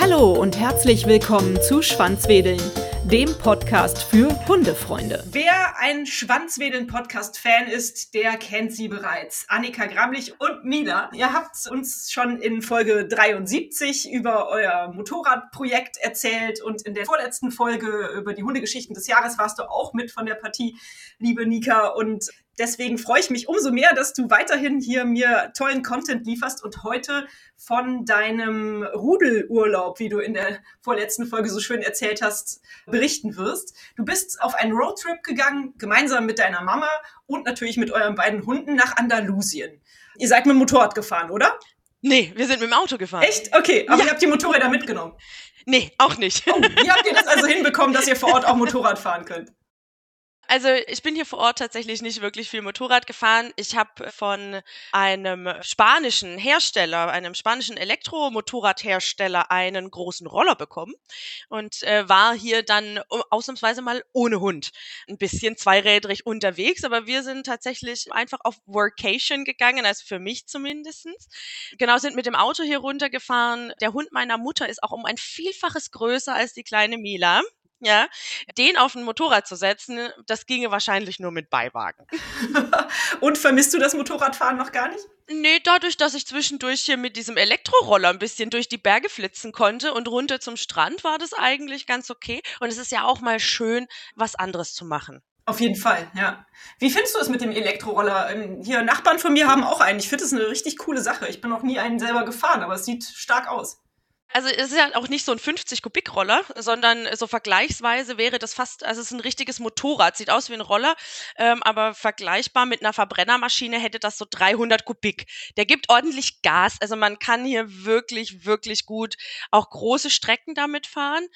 Hallo und herzlich willkommen zu Schwanzwedeln, dem Podcast für Hundefreunde. Wer ein Schwanzwedeln-Podcast-Fan ist, der kennt sie bereits. Annika Gramlich und Mina. Ihr habt uns schon in Folge 73 über euer Motorradprojekt erzählt und in der vorletzten Folge über die Hundegeschichten des Jahres warst du auch mit von der Partie, liebe Nika. Und deswegen freue ich mich umso mehr, dass du weiterhin hier mir tollen Content lieferst und heute von deinem Rudelurlaub, wie du in der vorletzten Folge so schön erzählt hast, berichten wirst. Du bist auf einen Roadtrip gegangen, gemeinsam mit deiner Mama und natürlich mit euren beiden Hunden nach Andalusien. Ihr seid mit dem Motorrad gefahren, oder? Nee, wir sind mit dem Auto gefahren. Echt? Okay, aber ja. ihr habt die Motorräder mitgenommen. Nee, auch nicht. Oh, wie habt ihr das also hinbekommen, dass ihr vor Ort auch Motorrad fahren könnt? Also ich bin hier vor Ort tatsächlich nicht wirklich viel Motorrad gefahren. Ich habe von einem spanischen Hersteller, einem spanischen Elektromotorradhersteller einen großen Roller bekommen und äh, war hier dann ausnahmsweise mal ohne Hund. Ein bisschen zweirädrig unterwegs, aber wir sind tatsächlich einfach auf Workation gegangen, also für mich zumindestens. Genau, sind mit dem Auto hier runtergefahren. Der Hund meiner Mutter ist auch um ein Vielfaches größer als die kleine Mila. Ja, den auf ein Motorrad zu setzen, das ginge wahrscheinlich nur mit Beiwagen. Und vermisst du das Motorradfahren noch gar nicht? Nee, dadurch, dass ich zwischendurch hier mit diesem Elektroroller ein bisschen durch die Berge flitzen konnte und runter zum Strand, war das eigentlich ganz okay. Und es ist ja auch mal schön, was anderes zu machen. Auf jeden Fall, ja. Wie findest du es mit dem Elektroroller? Ähm, hier Nachbarn von mir haben auch einen. Ich finde es eine richtig coole Sache. Ich bin noch nie einen selber gefahren, aber es sieht stark aus. Also es ist ja auch nicht so ein 50 Kubik Roller, sondern so vergleichsweise wäre das fast, also es ist ein richtiges Motorrad, sieht aus wie ein Roller, ähm, aber vergleichbar mit einer Verbrennermaschine hätte das so 300 Kubik. Der gibt ordentlich Gas, also man kann hier wirklich, wirklich gut auch große Strecken damit fahren.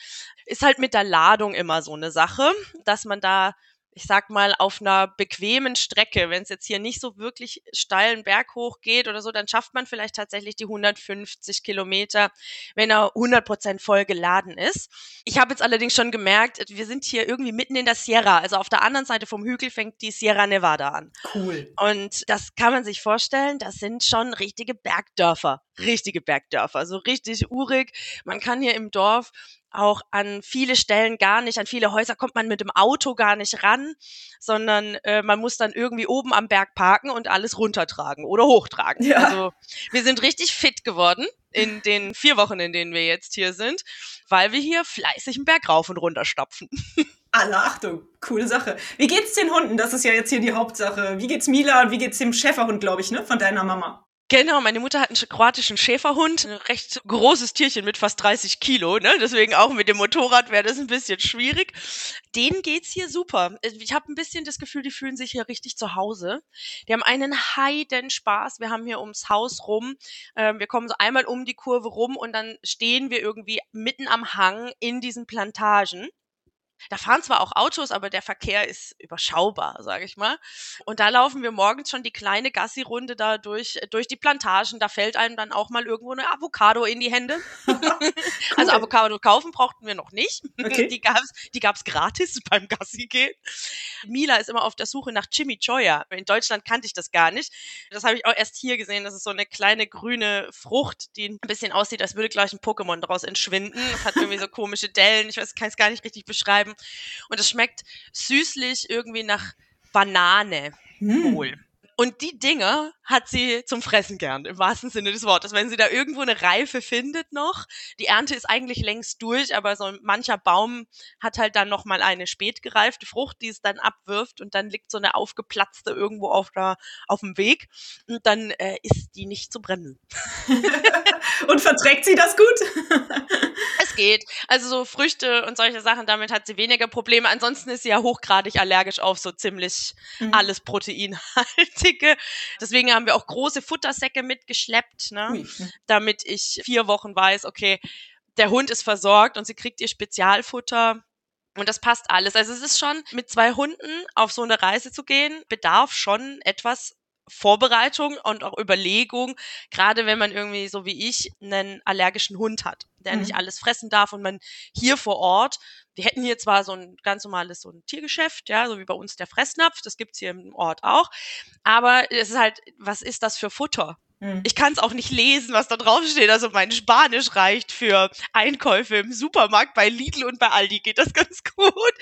Ist halt mit der Ladung immer so eine Sache, dass man da ich sag mal, auf einer bequemen Strecke, wenn es jetzt hier nicht so wirklich steilen Berg hoch geht oder so, dann schafft man vielleicht tatsächlich die 150 Kilometer, wenn er 100 Prozent voll geladen ist. Ich habe jetzt allerdings schon gemerkt, wir sind hier irgendwie mitten in der Sierra, also auf der anderen Seite vom Hügel fängt die Sierra Nevada an. Cool. Und das kann man sich vorstellen, das sind schon richtige Bergdörfer, richtige Bergdörfer, so richtig urig. Man kann hier im Dorf auch an viele Stellen gar nicht, an viele Häuser kommt man mit dem Auto gar nicht ran, sondern äh, man muss dann irgendwie oben am Berg parken und alles runtertragen oder hochtragen. Ja. Also wir sind richtig fit geworden in den vier Wochen, in denen wir jetzt hier sind, weil wir hier fleißig einen Berg rauf und runter stapfen. Alle Achtung, coole Sache. Wie geht's den Hunden? Das ist ja jetzt hier die Hauptsache. Wie geht's Mila und wie geht's dem Schäferhund, glaube ich, ne, von deiner Mama? Genau, meine Mutter hat einen kroatischen Schäferhund, ein recht großes Tierchen mit fast 30 Kilo, ne? deswegen auch mit dem Motorrad wäre das ein bisschen schwierig. Denen geht's hier super. Ich habe ein bisschen das Gefühl, die fühlen sich hier richtig zu Hause. Die haben einen heiden Spaß. Wir haben hier ums Haus rum, äh, wir kommen so einmal um die Kurve rum und dann stehen wir irgendwie mitten am Hang in diesen Plantagen. Da fahren zwar auch Autos, aber der Verkehr ist überschaubar, sage ich mal. Und da laufen wir morgens schon die kleine Gassi-Runde da durch, durch die Plantagen. Da fällt einem dann auch mal irgendwo eine Avocado in die Hände. Also Avocado kaufen brauchten wir noch nicht. Okay. Die gab's, die gab's gratis beim Gassi gehen. Mila ist immer auf der Suche nach Chimichoya. In Deutschland kannte ich das gar nicht. Das habe ich auch erst hier gesehen. Das ist so eine kleine grüne Frucht, die ein bisschen aussieht, als würde gleich ein Pokémon daraus entschwinden. Das hat irgendwie so komische Dellen. Ich weiß, kann es gar nicht richtig beschreiben. Und es schmeckt süßlich irgendwie nach Banane. Hm. Und die Dinge hat sie zum Fressen gern, im wahrsten Sinne des Wortes. Wenn sie da irgendwo eine Reife findet noch, die Ernte ist eigentlich längst durch, aber so mancher Baum hat halt dann noch mal eine spätgereifte Frucht, die es dann abwirft und dann liegt so eine aufgeplatzte irgendwo auf, der, auf dem Weg und dann äh, ist die nicht zu brennen. und verträgt sie das gut? es geht. Also so Früchte und solche Sachen, damit hat sie weniger Probleme. Ansonsten ist sie ja hochgradig allergisch auf so ziemlich mhm. alles Proteinhaltige. Deswegen haben wir auch große Futtersäcke mitgeschleppt, ne? Damit ich vier Wochen weiß, okay, der Hund ist versorgt und sie kriegt ihr Spezialfutter. Und das passt alles. Also es ist schon, mit zwei Hunden auf so eine Reise zu gehen, bedarf schon etwas Vorbereitung und auch Überlegung, gerade wenn man irgendwie so wie ich einen allergischen Hund hat, der mhm. nicht alles fressen darf und man hier vor Ort, wir hätten hier zwar so ein ganz normales so ein Tiergeschäft, ja, so wie bei uns der Fressnapf, das gibt's hier im Ort auch, aber es ist halt, was ist das für Futter? Hm. Ich kann es auch nicht lesen, was da draufsteht. Also mein Spanisch reicht für Einkäufe im Supermarkt. Bei Lidl und bei Aldi geht das ganz gut.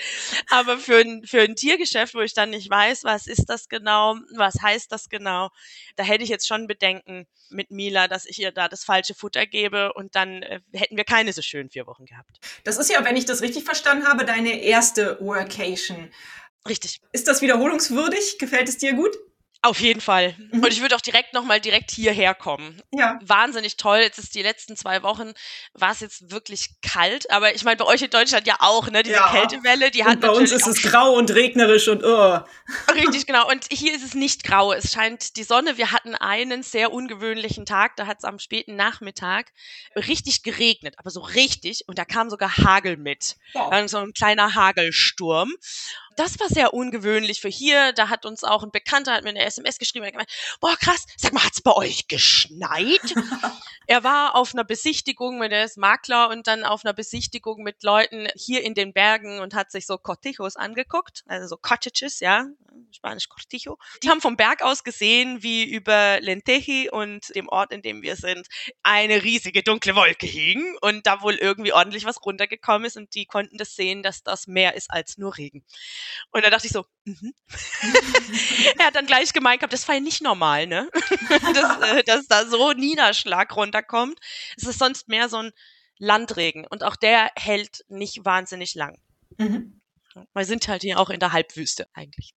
Aber für ein, für ein Tiergeschäft, wo ich dann nicht weiß, was ist das genau, was heißt das genau, da hätte ich jetzt schon Bedenken mit Mila, dass ich ihr da das falsche Futter gebe und dann äh, hätten wir keine so schönen vier Wochen gehabt. Das ist ja, wenn ich das richtig verstanden habe, deine erste Workation. Richtig. Ist das wiederholungswürdig? Gefällt es dir gut? Auf jeden Fall. Mhm. Und ich würde auch direkt nochmal direkt hierher kommen. Ja. Wahnsinnig toll. Jetzt ist die letzten zwei Wochen, war es jetzt wirklich kalt. Aber ich meine, bei euch in Deutschland ja auch, ne? Diese ja. Kältewelle, die hat und bei uns ist es grau und regnerisch und oh. Richtig, genau. Und hier ist es nicht grau. Es scheint die Sonne. Wir hatten einen sehr ungewöhnlichen Tag. Da hat es am späten Nachmittag richtig geregnet. Aber so richtig. Und da kam sogar Hagel mit. Wow. So ein kleiner Hagelsturm das war sehr ungewöhnlich für hier. Da hat uns auch ein Bekannter, hat mir eine SMS geschrieben, hat gemeint, boah krass, sag mal, hat's bei euch geschneit? er war auf einer Besichtigung, der ist Makler und dann auf einer Besichtigung mit Leuten hier in den Bergen und hat sich so Cortijos angeguckt, also so Cottages, ja, Spanisch Cortijo. Die haben vom Berg aus gesehen, wie über Lenteji und dem Ort, in dem wir sind, eine riesige dunkle Wolke hing und da wohl irgendwie ordentlich was runtergekommen ist und die konnten das sehen, dass das mehr ist als nur Regen. Und da dachte ich so, mhm. er hat dann gleich gemeint gehabt, das war ja nicht normal, ne? dass, äh, dass da so Niederschlag runterkommt. Es ist sonst mehr so ein Landregen und auch der hält nicht wahnsinnig lang. Mhm. Wir sind halt hier auch in der Halbwüste eigentlich.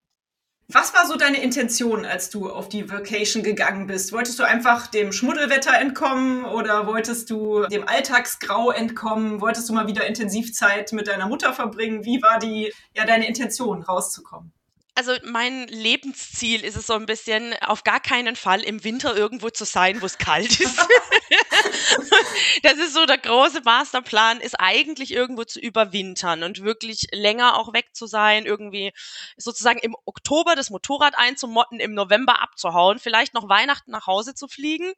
Was war so deine Intention, als du auf die Vacation gegangen bist? Wolltest du einfach dem Schmuddelwetter entkommen oder wolltest du dem Alltagsgrau entkommen? Wolltest du mal wieder Intensivzeit mit deiner Mutter verbringen? Wie war die, ja, deine Intention, rauszukommen? Also mein Lebensziel ist es so ein bisschen, auf gar keinen Fall im Winter irgendwo zu sein, wo es kalt ist. das ist so der große Masterplan, ist eigentlich irgendwo zu überwintern und wirklich länger auch weg zu sein, irgendwie sozusagen im Oktober das Motorrad einzumotten, im November abzuhauen, vielleicht noch Weihnachten nach Hause zu fliegen,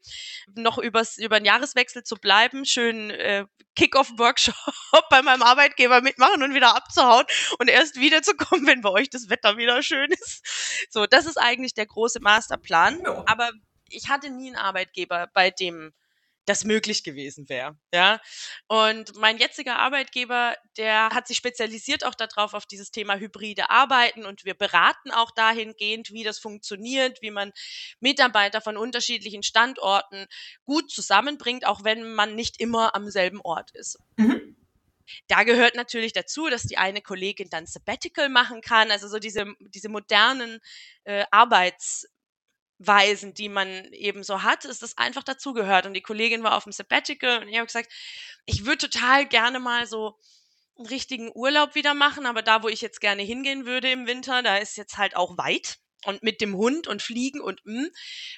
noch übers, über den Jahreswechsel zu bleiben, schön äh, Kick-Off-Workshop bei meinem Arbeitgeber mitmachen und wieder abzuhauen und erst wiederzukommen, wenn bei euch das Wetter wieder schön ist. So, das ist eigentlich der große Masterplan. Ja. Aber ich hatte nie einen Arbeitgeber, bei dem das möglich gewesen wäre. Ja. Und mein jetziger Arbeitgeber, der hat sich spezialisiert auch darauf, auf dieses Thema hybride Arbeiten und wir beraten auch dahingehend, wie das funktioniert, wie man Mitarbeiter von unterschiedlichen Standorten gut zusammenbringt, auch wenn man nicht immer am selben Ort ist. Mhm. Da gehört natürlich dazu, dass die eine Kollegin dann Sabbatical machen kann, also so diese, diese modernen äh, Arbeits- die man eben so hat, ist das einfach dazugehört. Und die Kollegin war auf dem Sabbatical und ich habe gesagt, ich würde total gerne mal so einen richtigen Urlaub wieder machen, aber da, wo ich jetzt gerne hingehen würde im Winter, da ist jetzt halt auch weit. Und mit dem Hund und fliegen und mh, hm,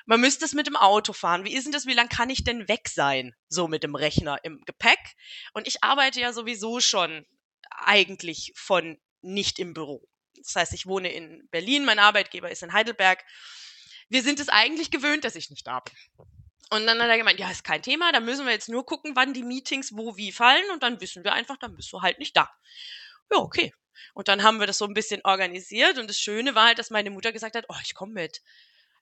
man müsste es mit dem Auto fahren. Wie ist denn das? Wie lange kann ich denn weg sein? So mit dem Rechner im Gepäck. Und ich arbeite ja sowieso schon eigentlich von nicht im Büro. Das heißt, ich wohne in Berlin, mein Arbeitgeber ist in Heidelberg wir sind es eigentlich gewöhnt, dass ich nicht da bin. Und dann hat er gemeint, ja, ist kein Thema, da müssen wir jetzt nur gucken, wann die Meetings wo wie fallen und dann wissen wir einfach, dann bist du halt nicht da. Ja, okay. Und dann haben wir das so ein bisschen organisiert und das Schöne war halt, dass meine Mutter gesagt hat, oh, ich komme mit.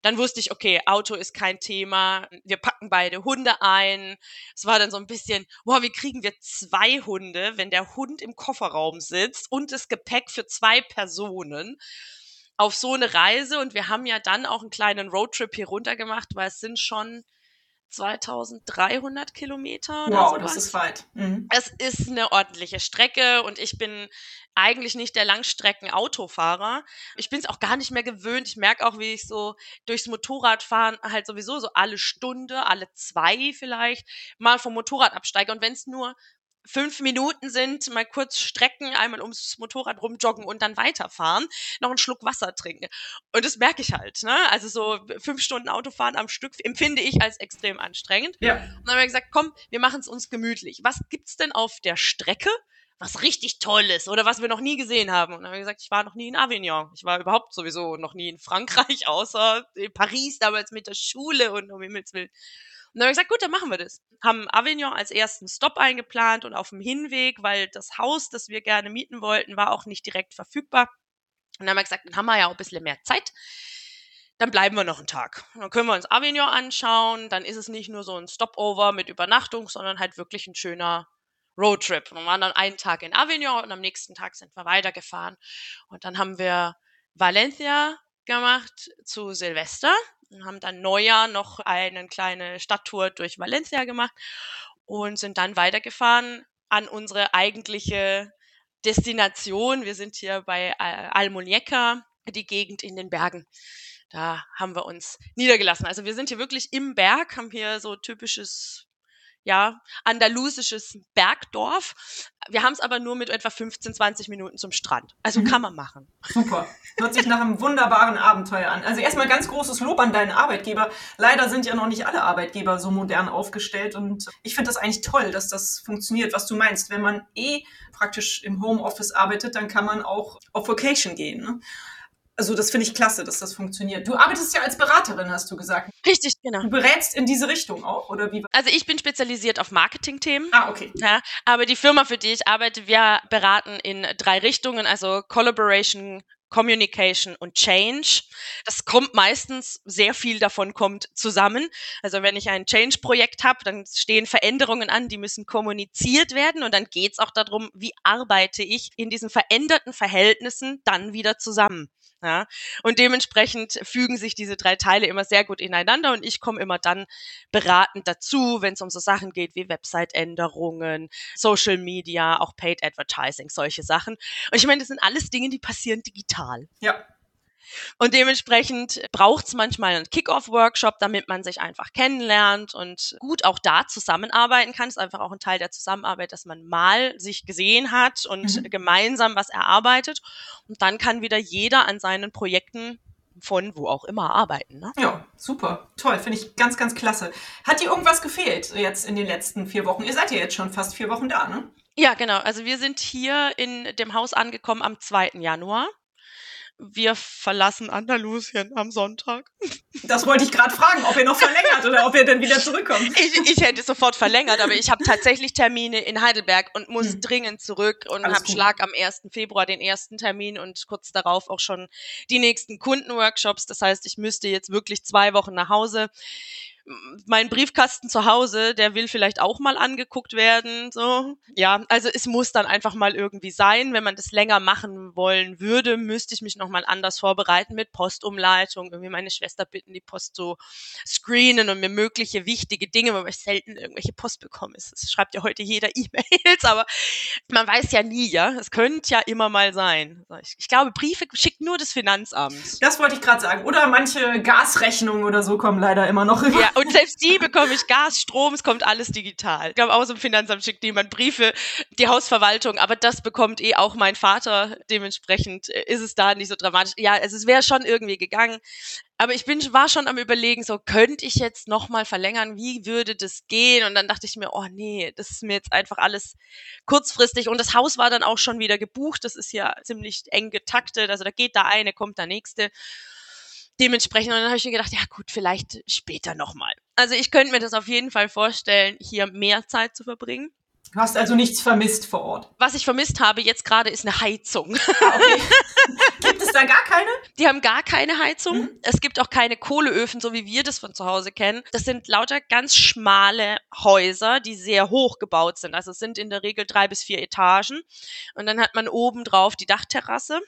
Dann wusste ich, okay, Auto ist kein Thema, wir packen beide Hunde ein. Es war dann so ein bisschen, boah, wie kriegen wir zwei Hunde, wenn der Hund im Kofferraum sitzt und das Gepäck für zwei Personen auf so eine Reise und wir haben ja dann auch einen kleinen Roadtrip hier runter gemacht, weil es sind schon 2300 Kilometer. wow, sowas. das ist weit. Mhm. Es ist eine ordentliche Strecke und ich bin eigentlich nicht der Langstrecken-Autofahrer. Ich bin es auch gar nicht mehr gewöhnt. Ich merke auch, wie ich so durchs Motorradfahren halt sowieso so alle Stunde, alle zwei vielleicht mal vom Motorrad absteige. Und wenn es nur fünf Minuten sind, mal kurz strecken, einmal ums Motorrad rumjoggen und dann weiterfahren, noch einen Schluck Wasser trinken. Und das merke ich halt. Ne? Also so fünf Stunden Autofahren am Stück empfinde ich als extrem anstrengend. Ja. Und dann haben wir gesagt, komm, wir machen es uns gemütlich. Was gibt's denn auf der Strecke? was richtig Tolles oder was wir noch nie gesehen haben. Und dann haben wir gesagt, ich war noch nie in Avignon. Ich war überhaupt sowieso noch nie in Frankreich, außer in Paris damals mit der Schule und um Himmels Willen. Und dann haben wir gesagt, gut, dann machen wir das. Haben Avignon als ersten Stop eingeplant und auf dem Hinweg, weil das Haus, das wir gerne mieten wollten, war auch nicht direkt verfügbar. Und dann haben wir gesagt, dann haben wir ja auch ein bisschen mehr Zeit. Dann bleiben wir noch einen Tag. Dann können wir uns Avignon anschauen. Dann ist es nicht nur so ein Stopover mit Übernachtung, sondern halt wirklich ein schöner Roadtrip. Wir waren dann einen Tag in Avignon und am nächsten Tag sind wir weitergefahren. Und dann haben wir Valencia gemacht zu Silvester und haben dann Neujahr noch eine kleine Stadttour durch Valencia gemacht und sind dann weitergefahren an unsere eigentliche Destination. Wir sind hier bei Almuñeca, die Gegend in den Bergen. Da haben wir uns niedergelassen. Also wir sind hier wirklich im Berg, haben hier so typisches ja, andalusisches Bergdorf. Wir haben es aber nur mit etwa 15, 20 Minuten zum Strand. Also mhm. kann man machen. Super. Hört sich nach einem wunderbaren Abenteuer an. Also erstmal ganz großes Lob an deinen Arbeitgeber. Leider sind ja noch nicht alle Arbeitgeber so modern aufgestellt und ich finde das eigentlich toll, dass das funktioniert, was du meinst. Wenn man eh praktisch im Homeoffice arbeitet, dann kann man auch auf Vacation gehen. Ne? Also das finde ich klasse, dass das funktioniert. Du arbeitest ja als Beraterin, hast du gesagt. Richtig, genau. Du berätst in diese Richtung auch, oder wie? Also ich bin spezialisiert auf Marketing-Themen. Ah, okay. Ja, aber die Firma, für die ich arbeite, wir beraten in drei Richtungen, also Collaboration, Communication und Change. Das kommt meistens, sehr viel davon kommt zusammen. Also wenn ich ein Change-Projekt habe, dann stehen Veränderungen an, die müssen kommuniziert werden und dann geht es auch darum, wie arbeite ich in diesen veränderten Verhältnissen dann wieder zusammen. Ja? Und dementsprechend fügen sich diese drei Teile immer sehr gut ineinander und ich komme immer dann beratend dazu, wenn es um so Sachen geht wie Website-Änderungen, Social Media, auch Paid Advertising, solche Sachen. Und ich meine, das sind alles Dinge, die passieren digital. Ja. Und dementsprechend braucht es manchmal einen Kick-Off-Workshop, damit man sich einfach kennenlernt und gut auch da zusammenarbeiten kann. ist einfach auch ein Teil der Zusammenarbeit, dass man mal sich gesehen hat und mhm. gemeinsam was erarbeitet. Und dann kann wieder jeder an seinen Projekten von wo auch immer arbeiten. Ne? Ja, super. Toll, finde ich ganz, ganz klasse. Hat dir irgendwas gefehlt jetzt in den letzten vier Wochen? Ihr seid ja jetzt schon fast vier Wochen da, ne? Ja, genau. Also wir sind hier in dem Haus angekommen am 2. Januar wir verlassen Andalusien am Sonntag. Das wollte ich gerade fragen, ob ihr noch verlängert oder ob ihr dann wieder zurückkommt. Ich, ich hätte sofort verlängert, aber ich habe tatsächlich Termine in Heidelberg und muss hm. dringend zurück und habe Schlag am 1. Februar den ersten Termin und kurz darauf auch schon die nächsten Kundenworkshops. Das heißt, ich müsste jetzt wirklich zwei Wochen nach Hause mein Briefkasten zu Hause, der will vielleicht auch mal angeguckt werden. So, ja, also es muss dann einfach mal irgendwie sein. Wenn man das länger machen wollen würde, müsste ich mich noch mal anders vorbereiten mit Postumleitung, irgendwie meine Schwester bitten, die Post zu screenen und mir mögliche wichtige Dinge, weil ich selten irgendwelche Post bekomme. Es schreibt ja heute jeder E-Mails, aber man weiß ja nie, ja. Es könnte ja immer mal sein. Ich, ich glaube, Briefe schickt nur das Finanzamt. Das wollte ich gerade sagen. Oder manche Gasrechnungen oder so kommen leider immer noch rüber. Ja, und selbst die bekomme ich Gas, Strom, es kommt alles digital. Ich glaube, auch so im Finanzamt schickt niemand Briefe, die Hausverwaltung, aber das bekommt eh auch mein Vater. Dementsprechend äh, ist es da nicht so dramatisch. Ja, also es wäre schon irgendwie gegangen. Aber ich bin, war schon am überlegen, so könnte ich jetzt nochmal verlängern, wie würde das gehen? Und dann dachte ich mir, oh nee, das ist mir jetzt einfach alles kurzfristig. Und das Haus war dann auch schon wieder gebucht. Das ist ja ziemlich eng getaktet. Also da geht da eine, kommt der nächste dementsprechend, und dann habe ich mir gedacht, ja gut, vielleicht später nochmal. Also ich könnte mir das auf jeden Fall vorstellen, hier mehr Zeit zu verbringen. Du hast also nichts vermisst vor Ort. Was ich vermisst habe jetzt gerade ist eine Heizung. Ah, okay. gibt es da gar keine? Die haben gar keine Heizung. Mhm. Es gibt auch keine Kohleöfen, so wie wir das von zu Hause kennen. Das sind lauter ganz schmale Häuser, die sehr hoch gebaut sind. Also es sind in der Regel drei bis vier Etagen. Und dann hat man oben drauf die Dachterrasse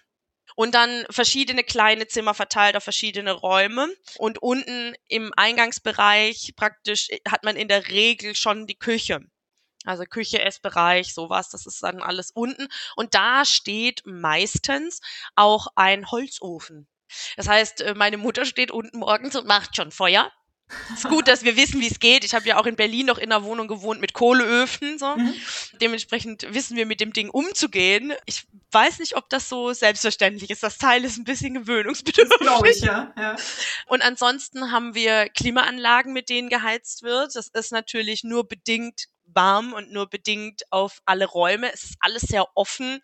und dann verschiedene kleine Zimmer verteilt auf verschiedene Räume. Und unten im Eingangsbereich praktisch hat man in der Regel schon die Küche. Also Küche, Essbereich, sowas, das ist dann alles unten. Und da steht meistens auch ein Holzofen. Das heißt, äh, meine Mutter steht unten morgens und macht schon Feuer ist gut, dass wir wissen, wie es geht. Ich habe ja auch in Berlin noch in einer Wohnung gewohnt mit Kohleöfen. So. Mhm. Dementsprechend wissen wir mit dem Ding umzugehen. Ich weiß nicht, ob das so selbstverständlich ist. Das Teil ist ein bisschen gewöhnungsbedürftig. Glaube ich, ja. ja. Und ansonsten haben wir Klimaanlagen, mit denen geheizt wird. Das ist natürlich nur bedingt warm und nur bedingt auf alle Räume. Es ist alles sehr offen.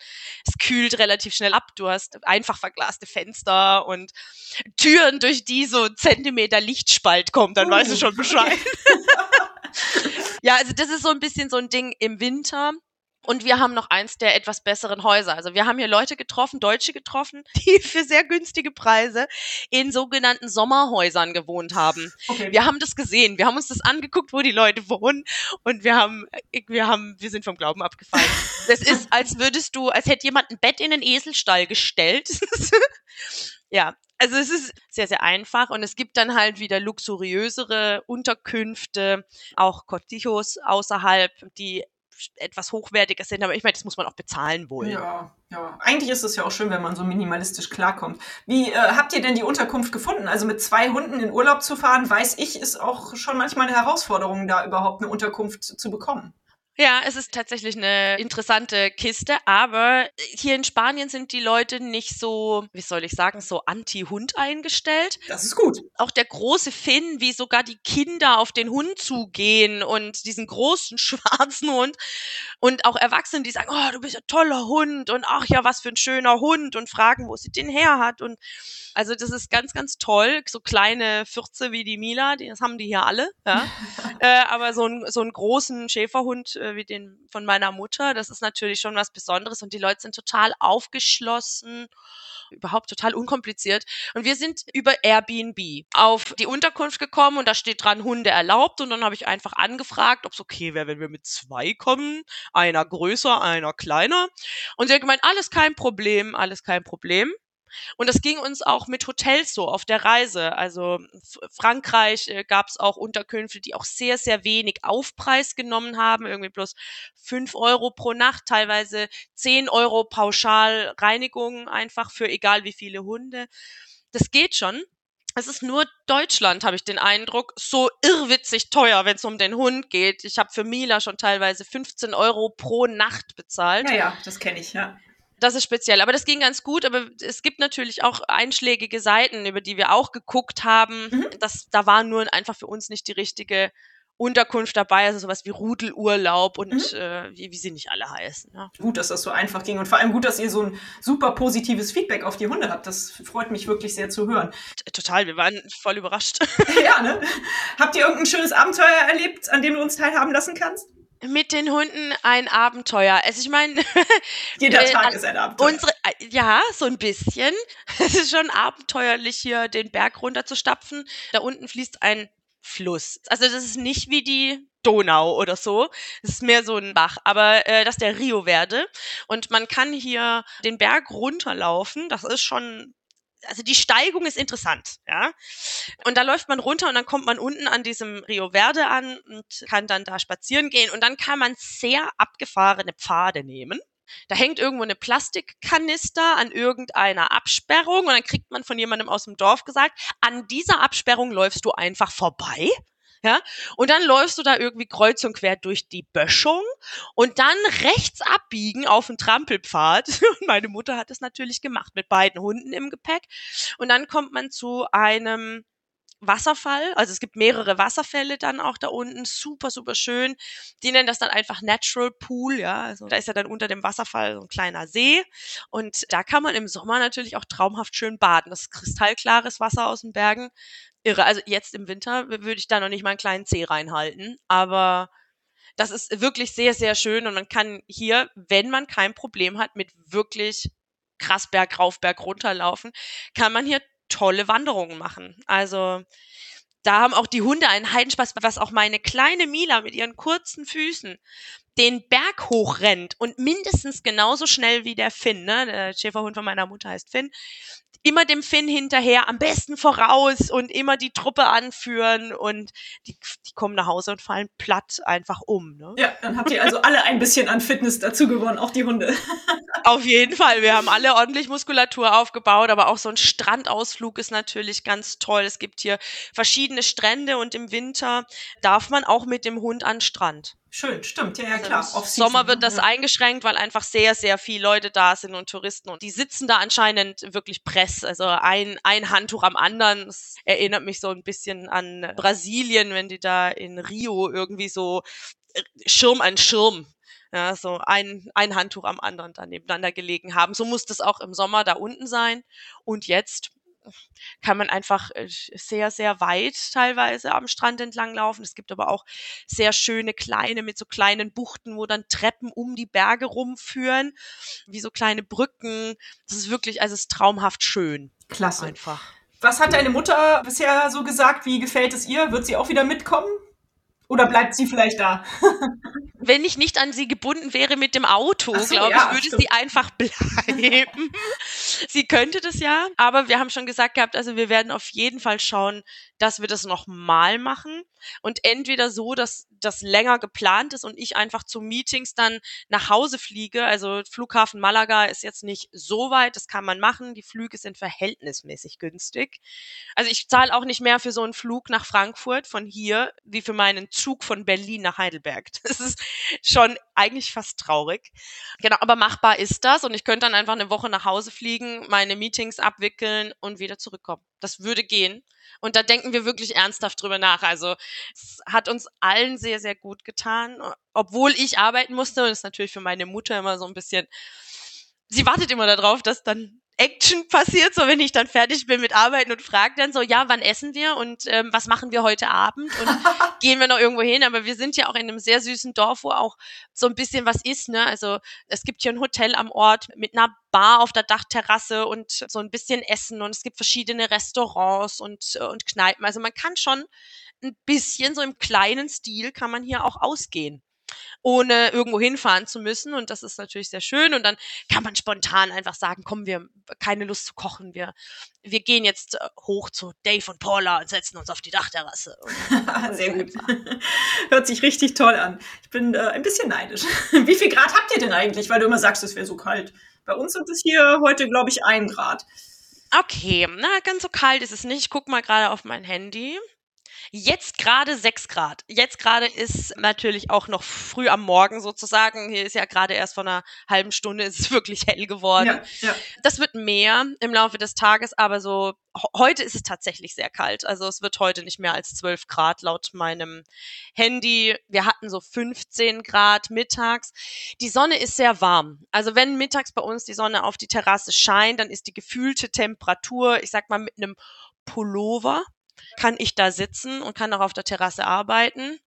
Es kühlt relativ schnell ab. Du hast einfach verglaste Fenster und Türen, durch die so Zentimeter Lichtspalt kommt. Dann uh, weißt du schon Bescheid. Ja, also das ist so ein bisschen so ein Ding im Winter. Und wir haben noch eins der etwas besseren Häuser. Also wir haben hier Leute getroffen, Deutsche getroffen, die für sehr günstige Preise in sogenannten Sommerhäusern gewohnt haben. Okay. Wir haben das gesehen. Wir haben uns das angeguckt, wo die Leute wohnen. Und wir haben, wir haben, wir sind vom Glauben abgefallen. Das ist, als würdest du, als hätte jemand ein Bett in den Eselstall gestellt. ja, also es ist sehr, sehr einfach und es gibt dann halt wieder luxuriösere Unterkünfte, auch Cortijos außerhalb, die etwas hochwertiger sind, aber ich meine, das muss man auch bezahlen wollen. Ja, ja. Eigentlich ist es ja auch schön, wenn man so minimalistisch klarkommt. Wie äh, habt ihr denn die Unterkunft gefunden? Also mit zwei Hunden in Urlaub zu fahren, weiß ich, ist auch schon manchmal eine Herausforderung, da überhaupt eine Unterkunft zu bekommen. Ja, es ist tatsächlich eine interessante Kiste, aber hier in Spanien sind die Leute nicht so, wie soll ich sagen, so anti-Hund eingestellt. Das ist gut. Auch der große Finn, wie sogar die Kinder auf den Hund zugehen und diesen großen schwarzen Hund und auch Erwachsene, die sagen, oh, du bist ein toller Hund und ach ja, was für ein schöner Hund und fragen, wo sie den her hat und also das ist ganz, ganz toll. So kleine Fürze wie die Mila, die, das haben die hier alle. Ja. äh, aber so, ein, so einen großen Schäferhund äh, wie den von meiner Mutter, das ist natürlich schon was Besonderes und die Leute sind total aufgeschlossen überhaupt total unkompliziert. Und wir sind über Airbnb auf die Unterkunft gekommen und da steht dran Hunde erlaubt und dann habe ich einfach angefragt, ob es okay wäre, wenn wir mit zwei kommen, einer größer, einer kleiner. Und sie hat gemeint, alles kein Problem, alles kein Problem. Und das ging uns auch mit Hotels so auf der Reise. Also Frankreich äh, gab es auch Unterkünfte, die auch sehr, sehr wenig Aufpreis genommen haben, irgendwie bloß fünf Euro pro Nacht, teilweise zehn Euro pauschal Reinigung einfach für egal wie viele Hunde. Das geht schon. Es ist nur Deutschland, habe ich den Eindruck, so irrwitzig teuer, wenn es um den Hund geht. Ich habe für Mila schon teilweise 15 Euro pro Nacht bezahlt. Ja, ja, das kenne ich, ja. Das ist speziell, aber das ging ganz gut. Aber es gibt natürlich auch einschlägige Seiten, über die wir auch geguckt haben. Mhm. Das, da war nur einfach für uns nicht die richtige Unterkunft dabei, also sowas wie Rudelurlaub und mhm. äh, wie, wie sie nicht alle heißen. Ja. Gut, dass das so einfach ging und vor allem gut, dass ihr so ein super positives Feedback auf die Hunde habt. Das freut mich wirklich sehr zu hören. Total, wir waren voll überrascht. ja, ne? Habt ihr irgendein schönes Abenteuer erlebt, an dem du uns teilhaben lassen kannst? Mit den Hunden ein Abenteuer. Also ich meine, jeder äh, Tag ist ein Abenteuer. Unsere, äh, ja, so ein bisschen. Es ist schon abenteuerlich hier den Berg runter zu stapfen. Da unten fließt ein Fluss. Also das ist nicht wie die Donau oder so. Es ist mehr so ein Bach, aber äh, das ist der Rio Verde und man kann hier den Berg runterlaufen. Das ist schon also die Steigung ist interessant, ja. Und da läuft man runter und dann kommt man unten an diesem Rio Verde an und kann dann da spazieren gehen und dann kann man sehr abgefahrene Pfade nehmen. Da hängt irgendwo eine Plastikkanister an irgendeiner Absperrung und dann kriegt man von jemandem aus dem Dorf gesagt, an dieser Absperrung läufst du einfach vorbei ja, und dann läufst du da irgendwie kreuz und quer durch die Böschung und dann rechts abbiegen auf den Trampelpfad. Und meine Mutter hat das natürlich gemacht mit beiden Hunden im Gepäck. Und dann kommt man zu einem Wasserfall. Also es gibt mehrere Wasserfälle dann auch da unten. Super, super schön. Die nennen das dann einfach Natural Pool, ja. Also da ist ja dann unter dem Wasserfall so ein kleiner See. Und da kann man im Sommer natürlich auch traumhaft schön baden. Das ist kristallklares Wasser aus den Bergen irre. Also jetzt im Winter würde ich da noch nicht mal einen kleinen Zeh reinhalten, aber das ist wirklich sehr, sehr schön und man kann hier, wenn man kein Problem hat mit wirklich krass Berg rauf, Berg runterlaufen, kann man hier tolle Wanderungen machen. Also da haben auch die Hunde einen Heidenspaß, was auch meine kleine Mila mit ihren kurzen Füßen den Berg hochrennt und mindestens genauso schnell wie der Finn, ne? Der Schäferhund von meiner Mutter heißt Finn immer dem Finn hinterher, am besten voraus und immer die Truppe anführen und die, die kommen nach Hause und fallen platt einfach um. Ne? Ja, dann habt ihr also alle ein bisschen an Fitness dazu gewonnen, auch die Hunde. Auf jeden Fall. Wir haben alle ordentlich Muskulatur aufgebaut, aber auch so ein Strandausflug ist natürlich ganz toll. Es gibt hier verschiedene Strände und im Winter darf man auch mit dem Hund an Strand. Schön, stimmt, ja, ja klar. Also Im Sommer wird ne? das ja. eingeschränkt, weil einfach sehr, sehr viele Leute da sind und Touristen und die sitzen da anscheinend wirklich press. Also ein, ein Handtuch am anderen. Das erinnert mich so ein bisschen an Brasilien, wenn die da in Rio irgendwie so äh, Schirm an Schirm ja, so ein, ein Handtuch am anderen da nebeneinander gelegen haben. So muss das auch im Sommer da unten sein. Und jetzt kann man einfach äh, sehr, sehr weit teilweise am Strand entlang laufen. Es gibt aber auch sehr schöne kleine mit so kleinen Buchten, wo dann Treppen um die Berge rumführen, wie so kleine Brücken. Das ist wirklich, also es ist traumhaft schön. Klasse. Einfach. Was hat deine Mutter bisher so gesagt? Wie gefällt es ihr? Wird sie auch wieder mitkommen? Oder bleibt sie vielleicht da? Wenn ich nicht an sie gebunden wäre mit dem Auto, so, glaube ja, ich, würde stimmt. sie einfach bleiben. sie könnte das ja, aber wir haben schon gesagt gehabt, also wir werden auf jeden Fall schauen, dass wir das nochmal machen und entweder so, dass das länger geplant ist und ich einfach zu Meetings dann nach Hause fliege. Also Flughafen Malaga ist jetzt nicht so weit, das kann man machen. Die Flüge sind verhältnismäßig günstig. Also ich zahle auch nicht mehr für so einen Flug nach Frankfurt von hier wie für meinen Zug von Berlin nach Heidelberg. Das ist schon eigentlich fast traurig. Genau, aber machbar ist das und ich könnte dann einfach eine Woche nach Hause fliegen, meine Meetings abwickeln und wieder zurückkommen. Das würde gehen. Und da denken wir wirklich ernsthaft drüber nach. Also es hat uns allen sehr, sehr gut getan, obwohl ich arbeiten musste und es ist natürlich für meine Mutter immer so ein bisschen, sie wartet immer darauf, dass dann Action passiert, so wenn ich dann fertig bin mit Arbeiten und frage dann so, ja, wann essen wir und ähm, was machen wir heute Abend und gehen wir noch irgendwo hin? Aber wir sind ja auch in einem sehr süßen Dorf, wo auch so ein bisschen was ist, ne? Also es gibt hier ein Hotel am Ort mit einer Bar auf der Dachterrasse und so ein bisschen Essen und es gibt verschiedene Restaurants und, und Kneipen. Also man kann schon ein bisschen so im kleinen Stil kann man hier auch ausgehen ohne irgendwo hinfahren zu müssen. Und das ist natürlich sehr schön. Und dann kann man spontan einfach sagen, komm, wir keine Lust zu kochen. Wir, wir gehen jetzt äh, hoch zu Dave und Paula und setzen uns auf die Dachterrasse. sehr gut. Hört sich richtig toll an. Ich bin äh, ein bisschen neidisch. Wie viel Grad habt ihr denn eigentlich? Weil du immer sagst, es wäre so kalt. Bei uns sind es hier heute, glaube ich, ein Grad. Okay, na, ganz so kalt ist es nicht. Ich gucke mal gerade auf mein Handy. Jetzt gerade 6 Grad. Jetzt gerade ist natürlich auch noch früh am Morgen sozusagen. Hier ist ja gerade erst vor einer halben Stunde ist es wirklich hell geworden. Ja, ja. Das wird mehr im Laufe des Tages, aber so heute ist es tatsächlich sehr kalt. Also es wird heute nicht mehr als 12 Grad laut meinem Handy. Wir hatten so 15 Grad mittags. Die Sonne ist sehr warm. Also wenn mittags bei uns die Sonne auf die Terrasse scheint, dann ist die gefühlte Temperatur, ich sag mal mit einem Pullover kann ich da sitzen und kann auch auf der Terrasse arbeiten.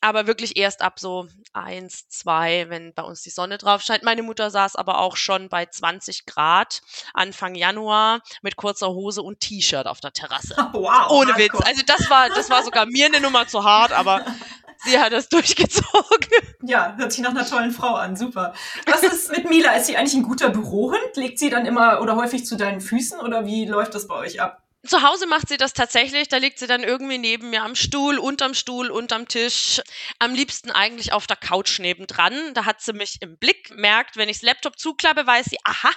Aber wirklich erst ab so eins, zwei, wenn bei uns die Sonne drauf scheint. Meine Mutter saß aber auch schon bei 20 Grad Anfang Januar mit kurzer Hose und T-Shirt auf der Terrasse. Wow. Ohne Witz. Also das war, das war sogar mir eine Nummer zu hart, aber sie hat das durchgezogen. Ja, hört sich nach einer tollen Frau an. Super. Was ist mit Mila? Ist sie eigentlich ein guter Bürohund? Legt sie dann immer oder häufig zu deinen Füßen oder wie läuft das bei euch ab? Zu Hause macht sie das tatsächlich. Da liegt sie dann irgendwie neben mir am Stuhl, unterm Stuhl, unterm Tisch. Am liebsten eigentlich auf der Couch nebendran. Da hat sie mich im Blick, merkt, wenn ich das Laptop zuklappe, weiß sie, aha,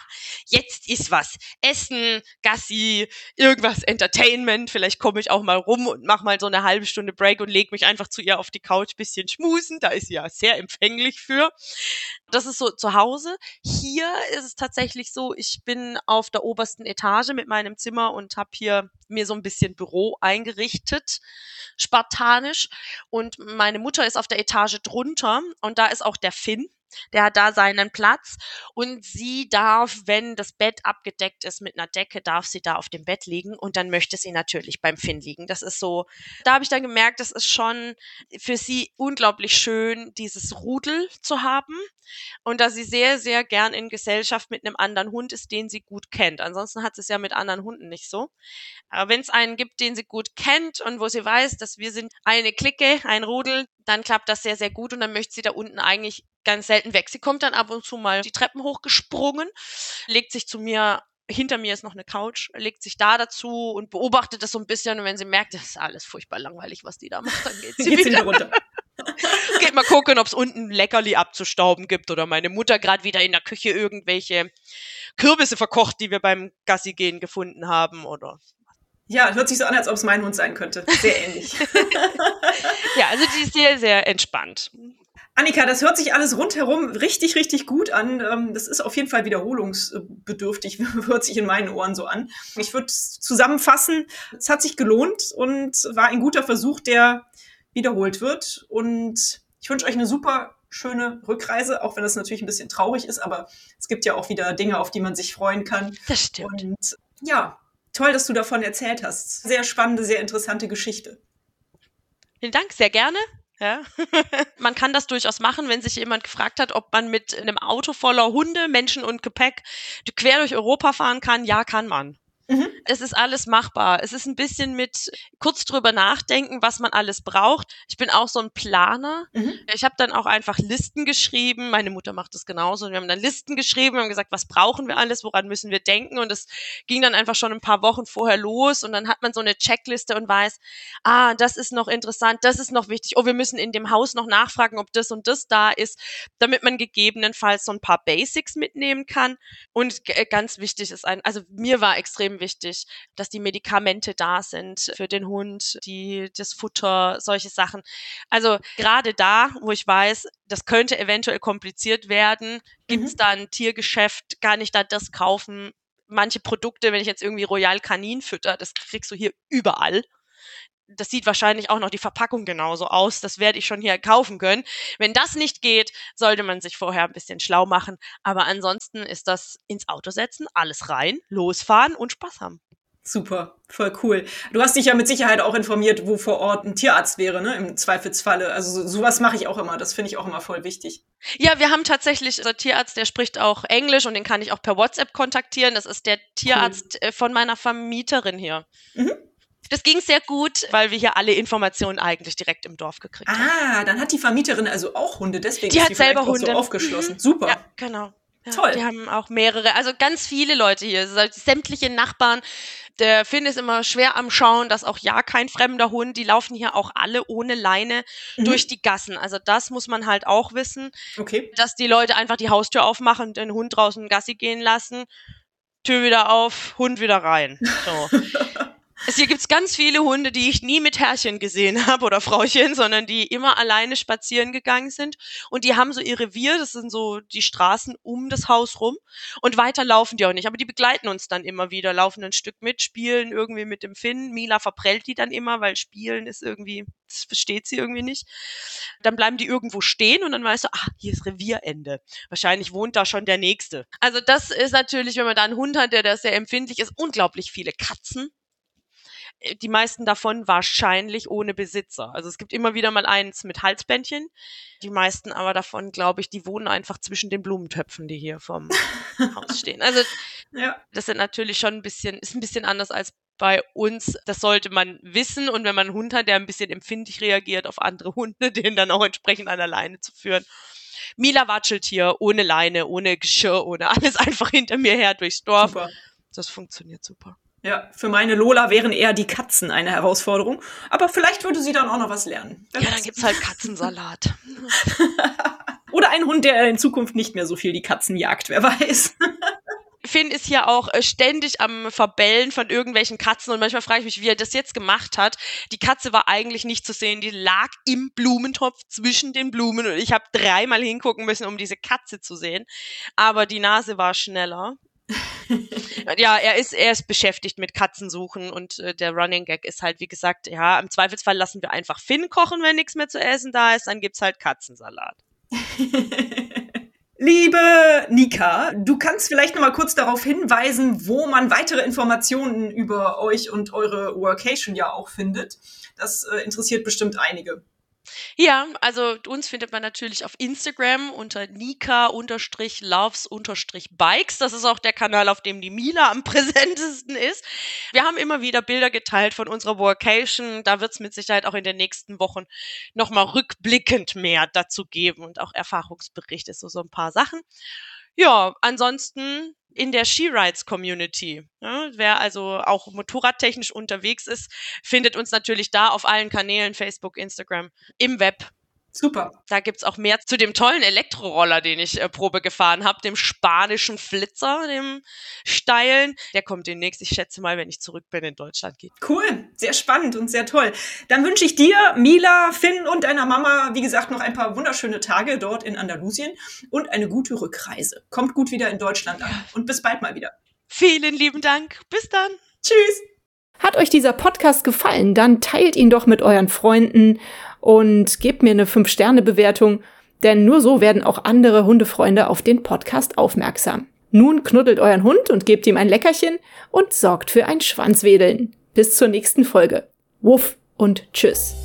jetzt ist was. Essen, Gassi, irgendwas Entertainment. Vielleicht komme ich auch mal rum und mache mal so eine halbe Stunde Break und lege mich einfach zu ihr auf die Couch, bisschen schmusen. Da ist sie ja sehr empfänglich für. Das ist so zu Hause. Hier ist es tatsächlich so, ich bin auf der obersten Etage mit meinem Zimmer und habe hier mir so ein bisschen Büro eingerichtet, spartanisch. Und meine Mutter ist auf der Etage drunter und da ist auch der Finn. Der hat da seinen Platz und sie darf, wenn das Bett abgedeckt ist mit einer Decke, darf sie da auf dem Bett liegen und dann möchte sie natürlich beim Finn liegen. Das ist so, da habe ich dann gemerkt, das ist schon für sie unglaublich schön, dieses Rudel zu haben und dass sie sehr, sehr gern in Gesellschaft mit einem anderen Hund ist, den sie gut kennt. Ansonsten hat sie es ja mit anderen Hunden nicht so. Aber wenn es einen gibt, den sie gut kennt und wo sie weiß, dass wir sind eine Clique, ein Rudel, dann klappt das sehr, sehr gut und dann möchte sie da unten eigentlich ganz selten weg. Sie kommt dann ab und zu mal die Treppen hochgesprungen, legt sich zu mir hinter mir ist noch eine Couch, legt sich da dazu und beobachtet das so ein bisschen. Und wenn sie merkt, das ist alles furchtbar langweilig, was die da macht, dann geht sie geht wieder runter. geht mal gucken, ob es unten Leckerli abzustauben gibt oder meine Mutter gerade wieder in der Küche irgendwelche Kürbisse verkocht, die wir beim Gassi gehen gefunden haben oder ja, hört sich so an, als ob es mein Hund sein könnte. Sehr ähnlich. ja, also die ist sehr, sehr entspannt. Annika, das hört sich alles rundherum richtig, richtig gut an. Ähm, das ist auf jeden Fall wiederholungsbedürftig, hört sich in meinen Ohren so an. Ich würde zusammenfassen, es hat sich gelohnt und war ein guter Versuch, der wiederholt wird. Und ich wünsche euch eine super schöne Rückreise, auch wenn das natürlich ein bisschen traurig ist, aber es gibt ja auch wieder Dinge, auf die man sich freuen kann. Das stimmt. Und ja, toll, dass du davon erzählt hast. Sehr spannende, sehr interessante Geschichte. Vielen Dank, sehr gerne. Ja. man kann das durchaus machen, wenn sich jemand gefragt hat, ob man mit einem Auto voller Hunde, Menschen und Gepäck quer durch Europa fahren kann. Ja, kann man. Mhm. Es ist alles machbar. Es ist ein bisschen mit kurz drüber nachdenken, was man alles braucht. Ich bin auch so ein Planer. Mhm. Ich habe dann auch einfach Listen geschrieben. Meine Mutter macht das genauso. Wir haben dann Listen geschrieben, haben gesagt, was brauchen wir alles, woran müssen wir denken. Und es ging dann einfach schon ein paar Wochen vorher los. Und dann hat man so eine Checkliste und weiß, ah, das ist noch interessant, das ist noch wichtig. Oh, wir müssen in dem Haus noch nachfragen, ob das und das da ist, damit man gegebenenfalls so ein paar Basics mitnehmen kann. Und ganz wichtig ist ein, also mir war extrem wichtig, dass die Medikamente da sind für den Hund, die, das Futter, solche Sachen. Also gerade da, wo ich weiß, das könnte eventuell kompliziert werden, gibt es mhm. da ein Tiergeschäft, kann ich da das kaufen? Manche Produkte, wenn ich jetzt irgendwie Royal Kanin fütter, das kriegst du hier überall das sieht wahrscheinlich auch noch die Verpackung genauso aus. Das werde ich schon hier kaufen können. Wenn das nicht geht, sollte man sich vorher ein bisschen schlau machen. Aber ansonsten ist das ins Auto setzen, alles rein, losfahren und Spaß haben. Super, voll cool. Du hast dich ja mit Sicherheit auch informiert, wo vor Ort ein Tierarzt wäre, ne? Im Zweifelsfalle. Also so, sowas mache ich auch immer. Das finde ich auch immer voll wichtig. Ja, wir haben tatsächlich unser Tierarzt, der spricht auch Englisch und den kann ich auch per WhatsApp kontaktieren. Das ist der Tierarzt cool. Äh, von meiner Vermieterin hier. Mhm. Das ging sehr gut, weil wir hier alle Informationen eigentlich direkt im Dorf gekriegt haben. Ah, dann hat die Vermieterin also auch Hunde, deswegen die ist hat die selber Hunde. so aufgeschlossen. Mhm. Super. Ja, genau. Ja, Toll. Die haben auch mehrere, also ganz viele Leute hier, sämtliche Nachbarn. Der Finn ist immer schwer am Schauen, dass auch ja kein fremder Hund, die laufen hier auch alle ohne Leine mhm. durch die Gassen. Also das muss man halt auch wissen, okay. dass die Leute einfach die Haustür aufmachen, den Hund draußen Gassi gehen lassen, Tür wieder auf, Hund wieder rein. So. Es hier gibt's ganz viele Hunde, die ich nie mit Herrchen gesehen habe oder Frauchen, sondern die immer alleine spazieren gegangen sind. Und die haben so ihr Revier, das sind so die Straßen um das Haus rum. Und weiter laufen die auch nicht. Aber die begleiten uns dann immer wieder, laufen ein Stück mit, spielen irgendwie mit dem Finn. Mila verprellt die dann immer, weil spielen ist irgendwie, das versteht sie irgendwie nicht. Dann bleiben die irgendwo stehen und dann weißt du, ah, hier ist Revierende. Wahrscheinlich wohnt da schon der Nächste. Also das ist natürlich, wenn man da einen Hund hat, der da sehr empfindlich ist, unglaublich viele Katzen die meisten davon wahrscheinlich ohne Besitzer. Also es gibt immer wieder mal eins mit Halsbändchen. Die meisten aber davon, glaube ich, die wohnen einfach zwischen den Blumentöpfen, die hier vom Haus stehen. Also ja. das sind natürlich schon ein bisschen, ist ein bisschen anders als bei uns. Das sollte man wissen. Und wenn man einen Hund hat, der ein bisschen empfindlich reagiert auf andere Hunde, den dann auch entsprechend an der Leine zu führen. Mila watschelt hier ohne Leine, ohne Geschirr, ohne alles einfach hinter mir her durchs Dorf. Super. Das funktioniert super. Ja, für meine Lola wären eher die Katzen eine Herausforderung. Aber vielleicht würde sie dann auch noch was lernen. ja, dann gibt's halt Katzensalat. Oder ein Hund, der in Zukunft nicht mehr so viel die Katzen jagt, wer weiß. Finn ist ja auch äh, ständig am Verbellen von irgendwelchen Katzen und manchmal frage ich mich, wie er das jetzt gemacht hat. Die Katze war eigentlich nicht zu sehen, die lag im Blumentopf zwischen den Blumen und ich habe dreimal hingucken müssen, um diese Katze zu sehen. Aber die Nase war schneller. ja, er ist, er ist beschäftigt mit Katzensuchen und äh, der Running Gag ist halt, wie gesagt, ja, im Zweifelsfall lassen wir einfach Finn kochen, wenn nichts mehr zu essen da ist, dann gibt's halt Katzensalat. Liebe Nika, du kannst vielleicht noch mal kurz darauf hinweisen, wo man weitere Informationen über euch und eure Workation ja auch findet. Das äh, interessiert bestimmt einige. Ja, also uns findet man natürlich auf Instagram unter nika-loves-bikes. Das ist auch der Kanal, auf dem die Mila am präsentesten ist. Wir haben immer wieder Bilder geteilt von unserer Workation. Da wird es mit Sicherheit auch in den nächsten Wochen nochmal rückblickend mehr dazu geben und auch Erfahrungsberichte, so, so ein paar Sachen. Ja, ansonsten in der She-Rides Community. Ja, wer also auch motorradtechnisch unterwegs ist, findet uns natürlich da auf allen Kanälen, Facebook, Instagram, im Web. Super. Da gibt's auch mehr zu dem tollen Elektroroller, den ich äh, Probe gefahren habe, dem spanischen Flitzer, dem steilen. Der kommt demnächst, ich schätze mal, wenn ich zurück bin in Deutschland gehe. Cool, sehr spannend und sehr toll. Dann wünsche ich dir, Mila, Finn und deiner Mama, wie gesagt, noch ein paar wunderschöne Tage dort in Andalusien und eine gute Rückreise. Kommt gut wieder in Deutschland an und bis bald mal wieder. Vielen lieben Dank. Bis dann. Tschüss. Hat euch dieser Podcast gefallen, dann teilt ihn doch mit euren Freunden und gebt mir eine 5-Sterne-Bewertung, denn nur so werden auch andere Hundefreunde auf den Podcast aufmerksam. Nun knuddelt euren Hund und gebt ihm ein Leckerchen und sorgt für ein Schwanzwedeln. Bis zur nächsten Folge. Wuff und tschüss.